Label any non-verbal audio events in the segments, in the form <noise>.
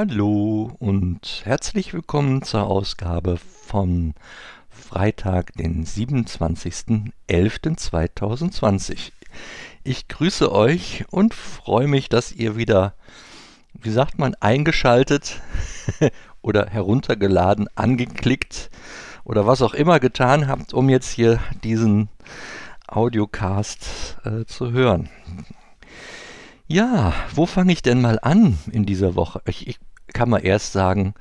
Hallo und herzlich willkommen zur Ausgabe von Freitag, den 27.11.2020. Ich grüße euch und freue mich, dass ihr wieder, wie sagt man, eingeschaltet <laughs> oder heruntergeladen, angeklickt oder was auch immer getan habt, um jetzt hier diesen Audiocast äh, zu hören. Ja, wo fange ich denn mal an in dieser Woche? Ich, ich kann mal erst sagen,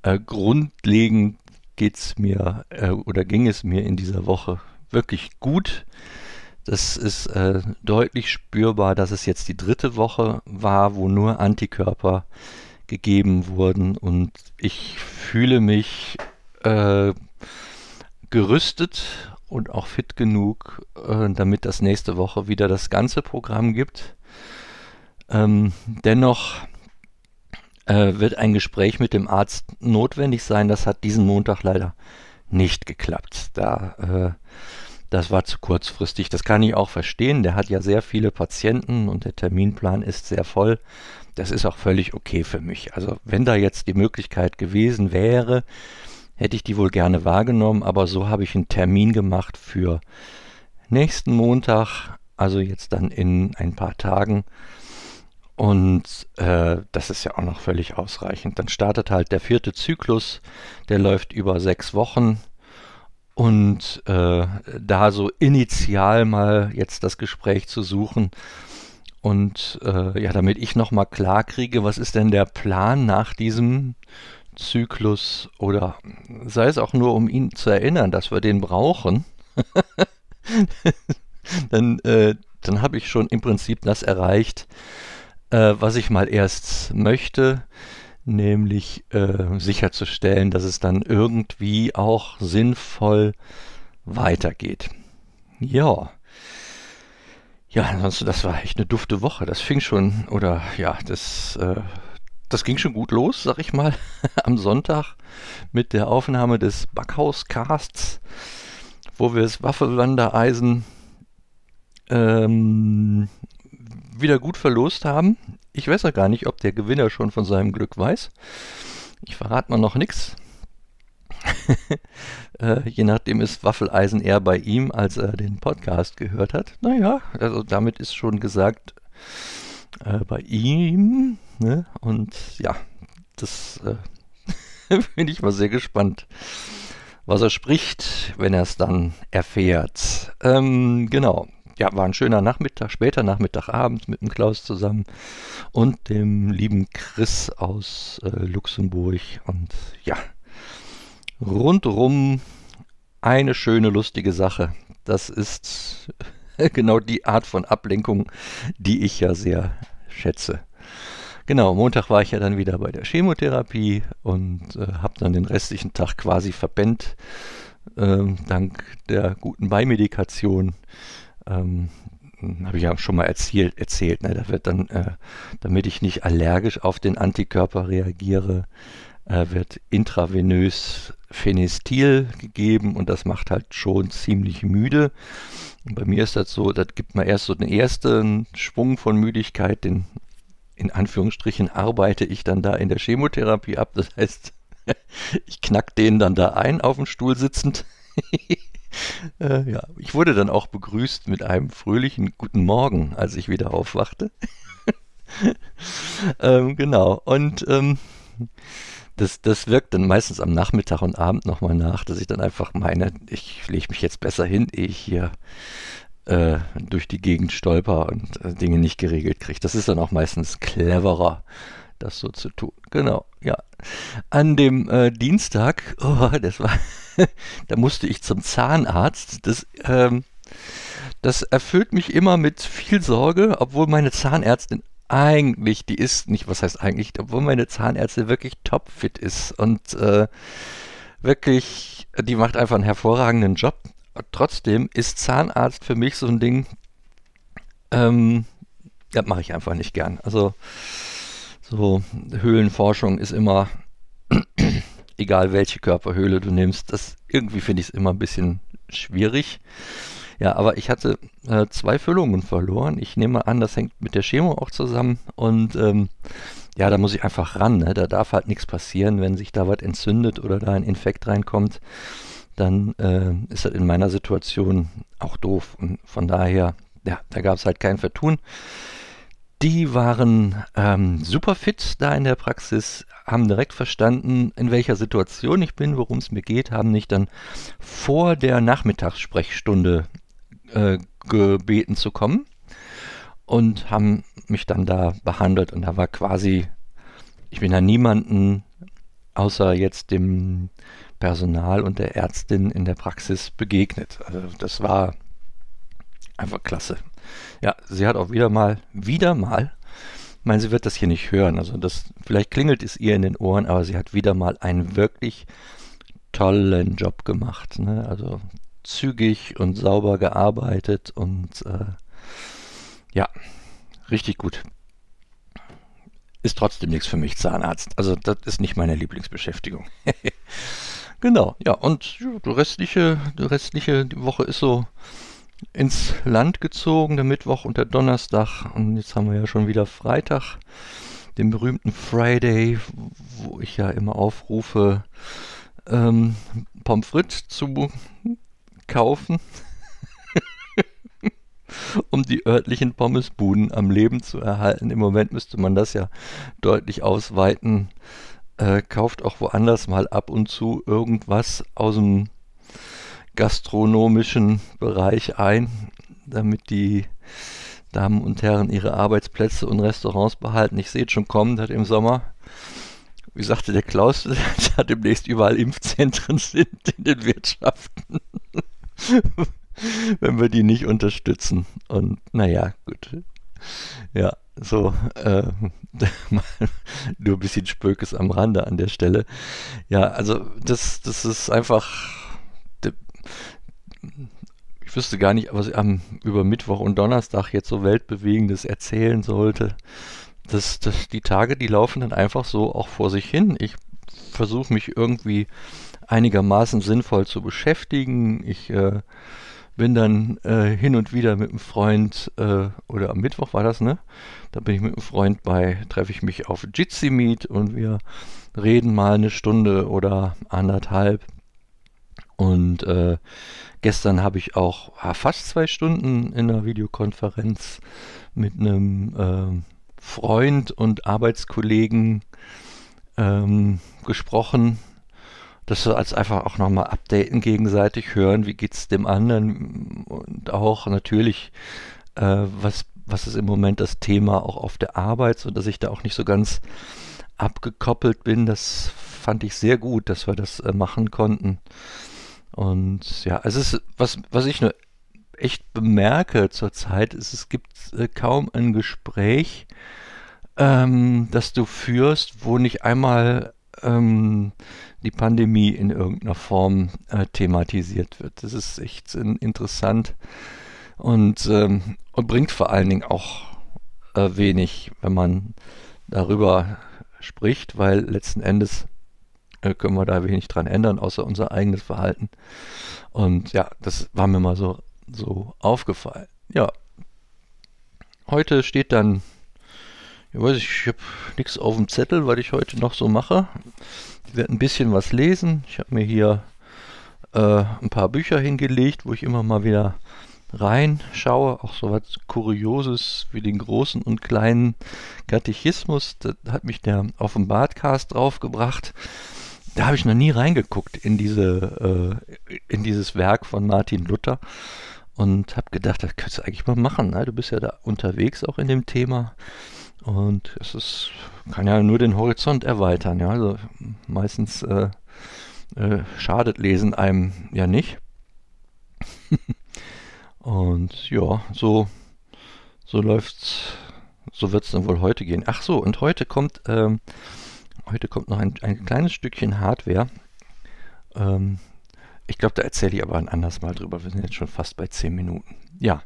äh, grundlegend geht's mir äh, oder ging es mir in dieser Woche wirklich gut. Das ist äh, deutlich spürbar, dass es jetzt die dritte Woche war, wo nur Antikörper gegeben wurden und ich fühle mich äh, gerüstet und auch fit genug, äh, damit das nächste Woche wieder das ganze Programm gibt. Ähm, dennoch äh, wird ein Gespräch mit dem Arzt notwendig sein. Das hat diesen Montag leider nicht geklappt. Da, äh, das war zu kurzfristig. Das kann ich auch verstehen. Der hat ja sehr viele Patienten und der Terminplan ist sehr voll. Das ist auch völlig okay für mich. Also wenn da jetzt die Möglichkeit gewesen wäre, hätte ich die wohl gerne wahrgenommen, aber so habe ich einen Termin gemacht für nächsten Montag, also jetzt dann in ein paar Tagen und äh, das ist ja auch noch völlig ausreichend. Dann startet halt der vierte Zyklus, der läuft über sechs Wochen. Und äh, da so initial mal jetzt das Gespräch zu suchen und äh, ja, damit ich nochmal klar kriege, was ist denn der Plan nach diesem Zyklus oder sei es auch nur, um ihn zu erinnern, dass wir den brauchen, <laughs> dann, äh, dann habe ich schon im Prinzip das erreicht, äh, was ich mal erst möchte, nämlich äh, sicherzustellen, dass es dann irgendwie auch sinnvoll weitergeht. Ja. Ja, ansonsten, das war echt eine dufte Woche. Das fing schon, oder ja, das, äh, das ging schon gut los, sag ich mal, <laughs> am Sonntag mit der Aufnahme des Backhauscasts, wo wir das Waffelwandereisen ähm, wieder gut verlost haben. Ich weiß ja gar nicht, ob der Gewinner schon von seinem Glück weiß. Ich verrate mal noch nichts. <laughs> äh, je nachdem ist Waffeleisen eher bei ihm, als er den Podcast gehört hat. Naja, also damit ist schon gesagt, äh, bei ihm. Ne? Und ja, das äh, <laughs> bin ich mal sehr gespannt, was er spricht, wenn er es dann erfährt. Ähm, genau ja, war ein schöner Nachmittag, später Nachmittagabend mit dem Klaus zusammen und dem lieben Chris aus äh, Luxemburg. Und ja, rundrum eine schöne, lustige Sache. Das ist <laughs> genau die Art von Ablenkung, die ich ja sehr schätze. Genau, Montag war ich ja dann wieder bei der Chemotherapie und äh, habe dann den restlichen Tag quasi verpennt, äh, dank der guten Beimedikation ähm, habe ich ja schon mal erzählt, erzählt ne? da wird dann, äh, damit ich nicht allergisch auf den Antikörper reagiere, äh, wird intravenös Phenestil gegeben und das macht halt schon ziemlich müde. Und bei mir ist das so, das gibt mal erst so den ersten Schwung von Müdigkeit, den in Anführungsstrichen arbeite ich dann da in der Chemotherapie ab. Das heißt, <laughs> ich knack den dann da ein auf dem Stuhl sitzend. <laughs> <laughs> Äh, ja, ich wurde dann auch begrüßt mit einem fröhlichen Guten Morgen, als ich wieder aufwachte. <laughs> ähm, genau, und ähm, das, das wirkt dann meistens am Nachmittag und Abend nochmal nach, dass ich dann einfach meine, ich lege mich jetzt besser hin, ehe ich hier äh, durch die Gegend stolper und äh, Dinge nicht geregelt kriege. Das ist dann auch meistens cleverer, das so zu tun. Genau, ja. An dem äh, Dienstag, oh, das war, <laughs> da musste ich zum Zahnarzt. Das, ähm, das erfüllt mich immer mit viel Sorge, obwohl meine Zahnärztin eigentlich, die ist nicht, was heißt eigentlich, obwohl meine Zahnärztin wirklich topfit ist und äh, wirklich, die macht einfach einen hervorragenden Job. Trotzdem ist Zahnarzt für mich so ein Ding, ähm, das mache ich einfach nicht gern. Also so, Höhlenforschung ist immer, egal welche Körperhöhle du nimmst, das irgendwie finde ich es immer ein bisschen schwierig. Ja, aber ich hatte äh, zwei Füllungen verloren. Ich nehme an, das hängt mit der Chemo auch zusammen. Und ähm, ja, da muss ich einfach ran. Ne? Da darf halt nichts passieren, wenn sich da was entzündet oder da ein Infekt reinkommt, dann äh, ist das in meiner Situation auch doof. Und von daher, ja, da gab es halt kein Vertun. Die waren ähm, super fit da in der Praxis, haben direkt verstanden, in welcher Situation ich bin, worum es mir geht, haben mich dann vor der Nachmittagssprechstunde äh, gebeten zu kommen und haben mich dann da behandelt und da war quasi, ich bin da niemanden außer jetzt dem Personal und der Ärztin in der Praxis begegnet. Also das war einfach klasse. Ja, sie hat auch wieder mal, wieder mal, ich meine, sie wird das hier nicht hören, also das, vielleicht klingelt es ihr in den Ohren, aber sie hat wieder mal einen wirklich tollen Job gemacht. Ne? Also zügig und sauber gearbeitet und äh, ja, richtig gut. Ist trotzdem nichts für mich, Zahnarzt. Also das ist nicht meine Lieblingsbeschäftigung. <laughs> genau, ja, und die restliche, die restliche Woche ist so ins Land gezogen, der Mittwoch und der Donnerstag. Und jetzt haben wir ja schon wieder Freitag, den berühmten Friday, wo ich ja immer aufrufe, ähm, Pommes frites zu kaufen, <laughs> um die örtlichen Pommesbuden am Leben zu erhalten. Im Moment müsste man das ja deutlich ausweiten. Äh, kauft auch woanders mal ab und zu irgendwas aus dem gastronomischen Bereich ein, damit die Damen und Herren ihre Arbeitsplätze und Restaurants behalten. Ich sehe es schon kommen, dass im Sommer, wie sagte der Klaus, <laughs> dass demnächst überall Impfzentren sind in den Wirtschaften. <laughs> Wenn wir die nicht unterstützen. Und naja, gut. Ja, so, äh, <laughs> nur ein bisschen Spökes am Rande an der Stelle. Ja, also das, das ist einfach ich wüsste gar nicht, was ich am, über Mittwoch und Donnerstag jetzt so Weltbewegendes erzählen sollte. Das, das, die Tage, die laufen dann einfach so auch vor sich hin. Ich versuche mich irgendwie einigermaßen sinnvoll zu beschäftigen. Ich äh, bin dann äh, hin und wieder mit einem Freund, äh, oder am Mittwoch war das, ne? Da bin ich mit einem Freund bei, treffe ich mich auf Jitsi Meet und wir reden mal eine Stunde oder anderthalb. Und äh, Gestern habe ich auch ah, fast zwei Stunden in einer Videokonferenz mit einem ähm, Freund und Arbeitskollegen ähm, gesprochen. Dass wir als einfach auch nochmal updaten gegenseitig hören, wie geht es dem anderen und auch natürlich, äh, was, was ist im Moment das Thema auch auf der Arbeit, sodass ich da auch nicht so ganz abgekoppelt bin. Das fand ich sehr gut, dass wir das äh, machen konnten. Und ja, es ist, was, was ich nur echt bemerke zurzeit, ist, es gibt äh, kaum ein Gespräch, ähm, das du führst, wo nicht einmal ähm, die Pandemie in irgendeiner Form äh, thematisiert wird. Das ist echt äh, interessant und, ähm, und bringt vor allen Dingen auch äh, wenig, wenn man darüber spricht, weil letzten Endes äh, können wir da wenig dran ändern, außer unser eigenes Verhalten. Und ja, das war mir mal so, so aufgefallen. Ja, heute steht dann, ich weiß ich habe nichts auf dem Zettel, was ich heute noch so mache. Ich werde ein bisschen was lesen. Ich habe mir hier äh, ein paar Bücher hingelegt, wo ich immer mal wieder reinschaue, auch so was Kurioses wie den großen und kleinen Katechismus. Da hat mich der Badcast draufgebracht da habe ich noch nie reingeguckt in diese äh, in dieses Werk von Martin Luther und habe gedacht, das könntest du eigentlich mal machen. Ne? Du bist ja da unterwegs auch in dem Thema und es ist kann ja nur den Horizont erweitern. Ja, also meistens äh, äh, schadet Lesen einem ja nicht. <laughs> und ja, so so läuft's, so wird es dann wohl heute gehen. Ach so, und heute kommt ähm, Heute kommt noch ein, ein kleines Stückchen Hardware. Ähm, ich glaube, da erzähle ich aber ein anderes Mal drüber. Wir sind jetzt schon fast bei 10 Minuten. Ja,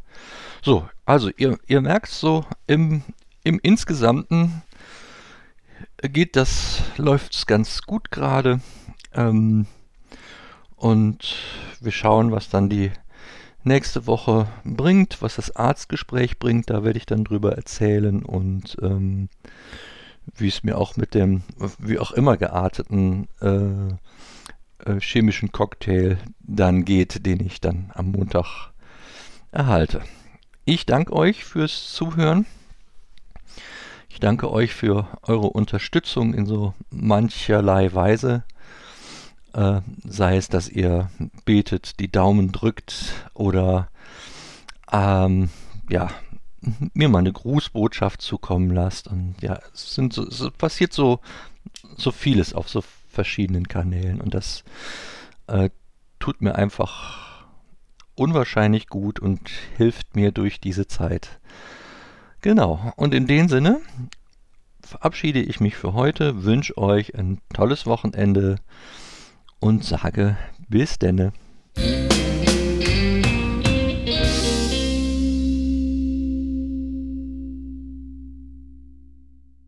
so, also ihr, ihr merkt so, im, im Insgesamten geht das, läuft es ganz gut gerade. Ähm, und wir schauen, was dann die nächste Woche bringt, was das Arztgespräch bringt. Da werde ich dann drüber erzählen und ähm, wie es mir auch mit dem, wie auch immer gearteten äh, äh, chemischen Cocktail dann geht, den ich dann am Montag erhalte. Ich danke euch fürs Zuhören. Ich danke euch für eure Unterstützung in so mancherlei Weise. Äh, sei es, dass ihr betet, die Daumen drückt oder ähm, ja, mir mal eine Grußbotschaft zukommen lasst. Und ja, es, sind so, es passiert so, so vieles auf so verschiedenen Kanälen und das äh, tut mir einfach unwahrscheinlich gut und hilft mir durch diese Zeit. Genau, und in dem Sinne verabschiede ich mich für heute, wünsche euch ein tolles Wochenende und sage bis denne.